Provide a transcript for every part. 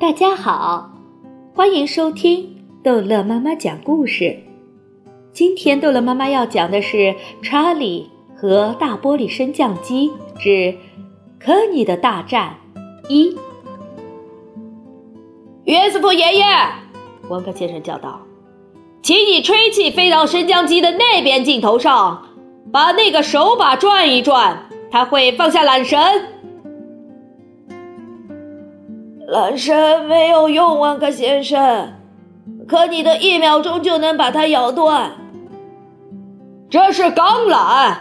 大家好，欢迎收听逗乐妈妈讲故事。今天逗乐妈妈要讲的是《查理和大玻璃升降机之科尼的大战一》。约瑟夫爷爷，汪克先生叫道：“请你吹气飞到升降机的那边镜头上，把那个手把转一转，它会放下缆绳。”缆绳没有用，汪克先生。可你的一秒钟就能把它咬断。这是钢缆，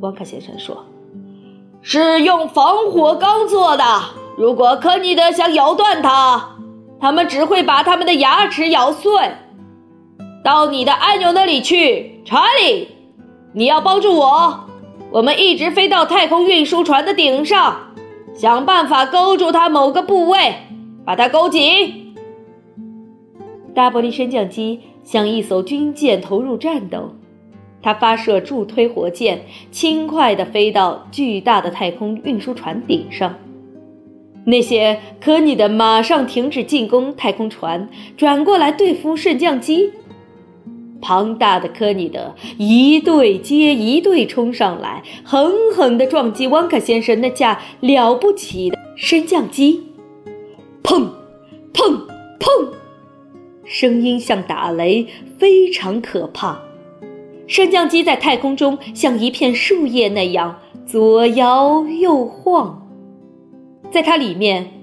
汪克先生说，是用防火钢做的。如果科尼德想咬断它，他们只会把他们的牙齿咬碎。到你的按钮那里去，查理，你要帮助我。我们一直飞到太空运输船的顶上。想办法勾住它某个部位，把它勾紧。大玻璃升降机像一艘军舰投入战斗，它发射助推火箭，轻快地飞到巨大的太空运输船顶上。那些科尼的马上停止进攻太空船，转过来对付升降机。庞大的科尼德一队接一队冲上来，狠狠地撞击汪克先生那架了不起的升降机，砰，砰，砰，声音像打雷，非常可怕。升降机在太空中像一片树叶那样左摇右晃，在它里面。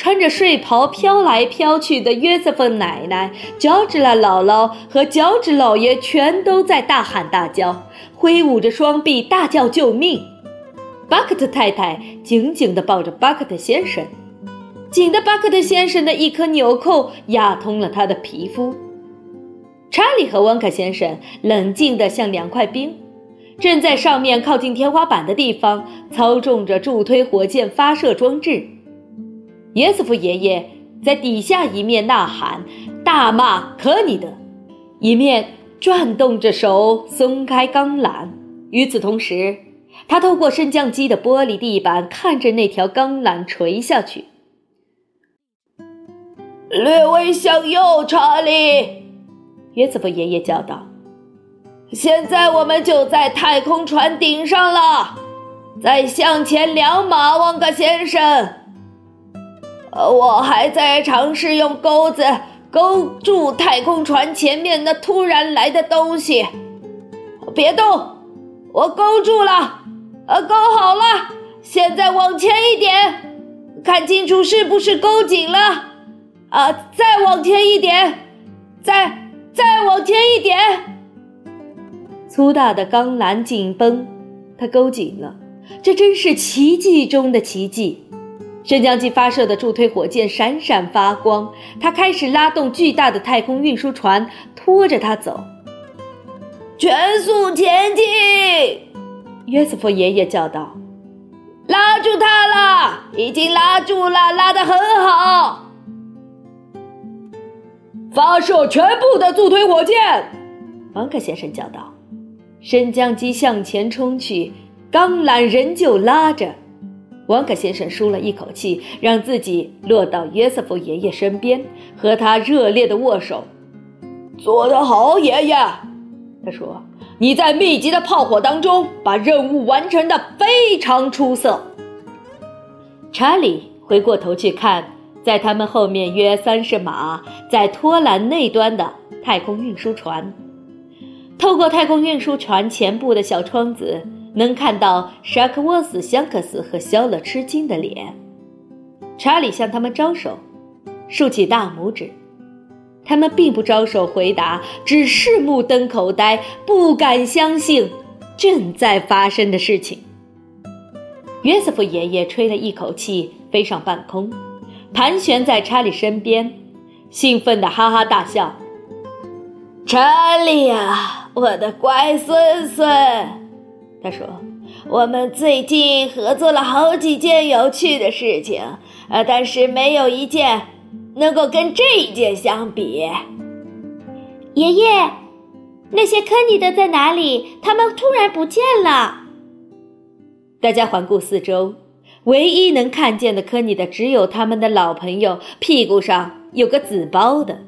穿着睡袍飘来飘去的约瑟芬奶奶、乔治拉姥姥和乔治老爷全都在大喊大叫，挥舞着双臂大叫救命。巴克特太太紧紧地抱着巴克特先生，紧的巴克特先生的一颗纽扣压通了他的皮肤。查理和温克先生冷静的像两块冰，正在上面靠近天花板的地方操纵着助推火箭发射装置。耶瑟夫爷爷在底下一面呐喊、大骂科尼德，一面转动着手松开钢缆。与此同时，他透过升降机的玻璃地板看着那条钢缆垂下去。略微向右，查理，约瑟夫爷爷叫道：“现在我们就在太空船顶上了。再向前两码，旺格先生。”呃我还在尝试用钩子勾住太空船前面那突然来的东西。别动，我勾住了，呃，勾好了。现在往前一点，看清楚是不是勾紧了？啊，再往前一点，再再往前一点。粗大的钢缆紧绷，它勾紧了。这真是奇迹中的奇迹。升降机发射的助推火箭闪闪发光，它开始拉动巨大的太空运输船，拖着它走。全速前进！约瑟夫爷爷叫道：“拉住它了，已经拉住了，拉得很好。”发射全部的助推火箭！芒克先生叫道。升降机向前冲去，钢缆仍旧拉着。汪克先生舒了一口气，让自己落到约瑟夫爷爷身边，和他热烈的握手。做得好，爷爷，他说：“你在密集的炮火当中把任务完成的非常出色。”查理回过头去看，在他们后面约三十码，在拖栏那端的太空运输船，透过太空运输船前部的小窗子。能看到沙克沃斯、香克斯和肖勒吃惊的脸。查理向他们招手，竖起大拇指。他们并不招手回答，只是目瞪口呆，不敢相信正在发生的事情。约瑟夫爷爷吹了一口气，飞上半空，盘旋在查理身边，兴奋地哈哈大笑：“查理呀，我的乖孙孙！”他说：“我们最近合作了好几件有趣的事情，呃，但是没有一件能够跟这一件相比。”爷爷，那些科尼的在哪里？他们突然不见了。大家环顾四周，唯一能看见的科尼的只有他们的老朋友屁股上有个紫包的，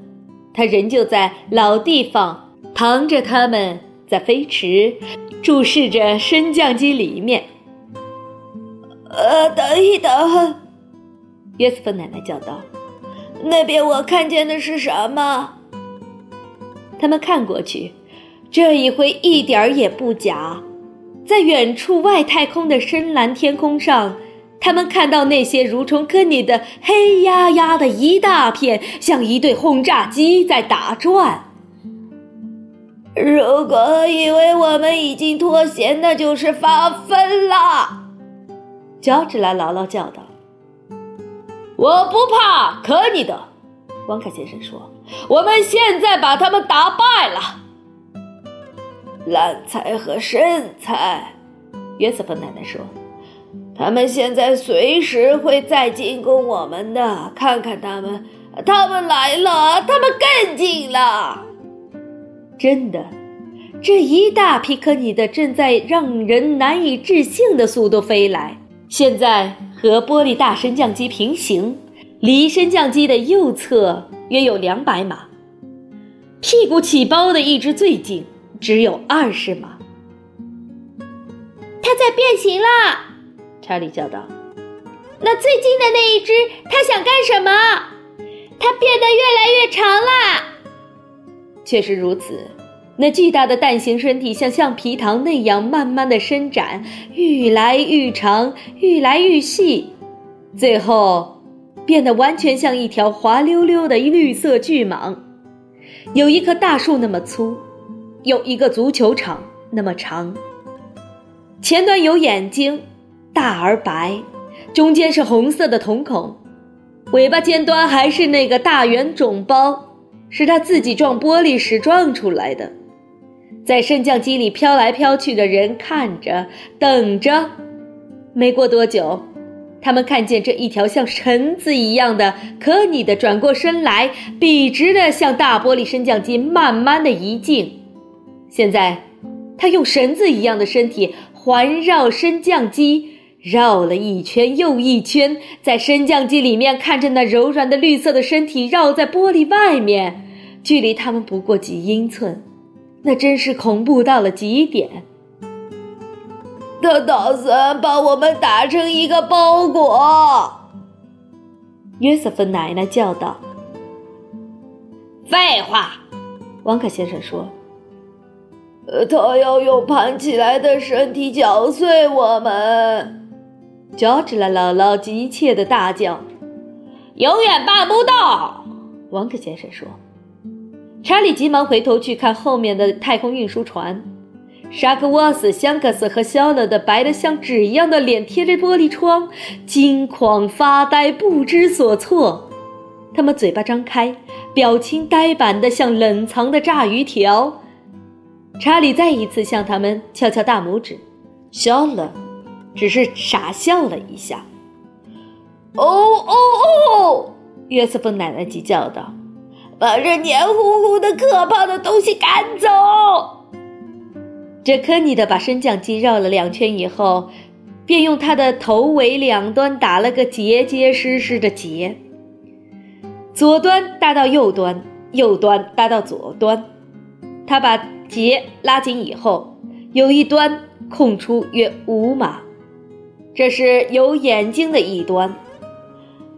他仍旧在老地方扛着他们在飞驰，注视着升降机里面。呃，等一等，约瑟芬奶奶叫道：“那边我看见的是什么？”他们看过去，这一回一点儿也不假，在远处外太空的深蓝天空上，他们看到那些蠕虫科里的黑压压的一大片，像一对轰炸机在打转。如果以为我们已经脱险，那就是发疯了。乔治兰姥姥叫道：“我不怕可你的。”王卡先生说：“我们现在把他们打败了。”烂菜和剩菜，约瑟芬奶奶说：“他们现在随时会再进攻我们的。看看他们，他们来了，他们更近了。真的，这一大批科尼的正在让人难以置信的速度飞来。”现在和玻璃大升降机平行，离升降机的右侧约有两百码。屁股起包的一只最近，只有二十码。它在变形了，查理叫道。那最近的那一只，它想干什么？它变得越来越长了。确实如此。那巨大的蛋形身体像橡皮糖那样慢慢的伸展，愈来愈长，愈来愈细，最后变得完全像一条滑溜溜的绿色巨蟒，有一棵大树那么粗，有一个足球场那么长。前端有眼睛，大而白，中间是红色的瞳孔，尾巴尖端还是那个大圆肿包，是他自己撞玻璃时撞出来的。在升降机里飘来飘去的人看着，等着。没过多久，他们看见这一条像绳子一样的可你的转过身来，笔直的向大玻璃升降机慢慢的移近。现在，他用绳子一样的身体环绕升降机绕了一圈又一圈，在升降机里面看着那柔软的绿色的身体绕在玻璃外面，距离他们不过几英寸。那真是恐怖到了极点。他打算把我们打成一个包裹。约瑟芬奶奶叫道：“废话！”王可先生说：“呃，他要用盘起来的身体搅碎我们。”乔治拉姥姥急切的大叫：“永远办不到！”王可先生说。查理急忙回头去看后面的太空运输船，沙克沃斯、香克斯和肖勒的白得像纸一样的脸贴着玻璃窗，惊恐发呆，不知所措。他们嘴巴张开，表情呆板的像冷藏的炸鱼条。查理再一次向他们敲敲大拇指，肖勒只是傻笑了一下。哦哦哦！约瑟芬奶奶急叫道。把这黏糊糊的、可怕的东西赶走。这科尼的把升降机绕了两圈以后，便用他的头尾两端打了个结结实实的结。左端搭到右端，右端搭到左端。他把结拉紧以后，有一端空出约五码，这是有眼睛的一端，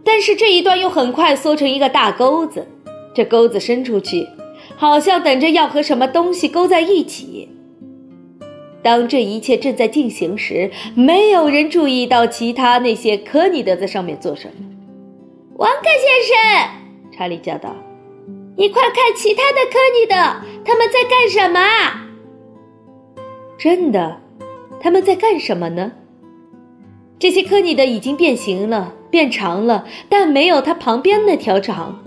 但是这一端又很快缩成一个大钩子。这钩子伸出去，好像等着要和什么东西勾在一起。当这一切正在进行时，没有人注意到其他那些科尼德在上面做什么。王克先生，查理叫道：“你快看其他的科尼德，他们在干什么？”真的，他们在干什么呢？这些科尼的已经变形了，变长了，但没有它旁边那条长。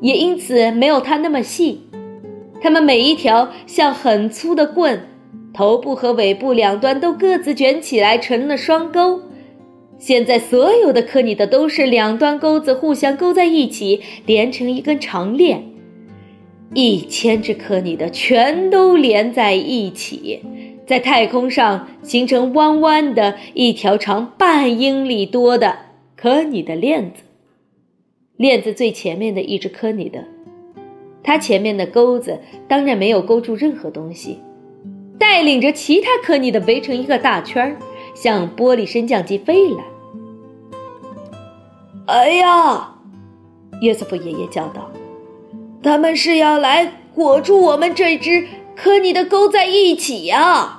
也因此没有它那么细，它们每一条像很粗的棍，头部和尾部两端都各自卷起来成了双钩。现在所有的科尼的都是两端钩子互相勾在一起，连成一根长链。一千只科尼的全都连在一起，在太空上形成弯弯的一条长半英里多的科尼的链子。链子最前面的一只科尼的，它前面的钩子当然没有勾住任何东西，带领着其他科尼的围成一个大圈儿，向玻璃升降机飞来。哎呀！约瑟夫爷爷叫道：“他们是要来裹住我们这只科尼的钩在一起呀，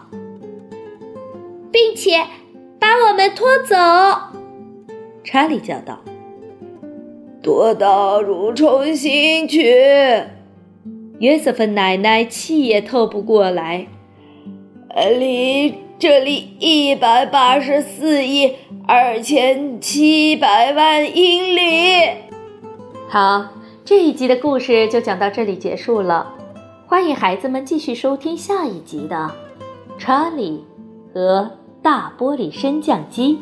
并且把我们拖走。”查理叫道：“拖到蠕虫星去。”约瑟芬奶奶气也透不过来，离这里一百八十四亿二千七百万英里。好，这一集的故事就讲到这里结束了。欢迎孩子们继续收听下一集的《查理和大玻璃升降机》。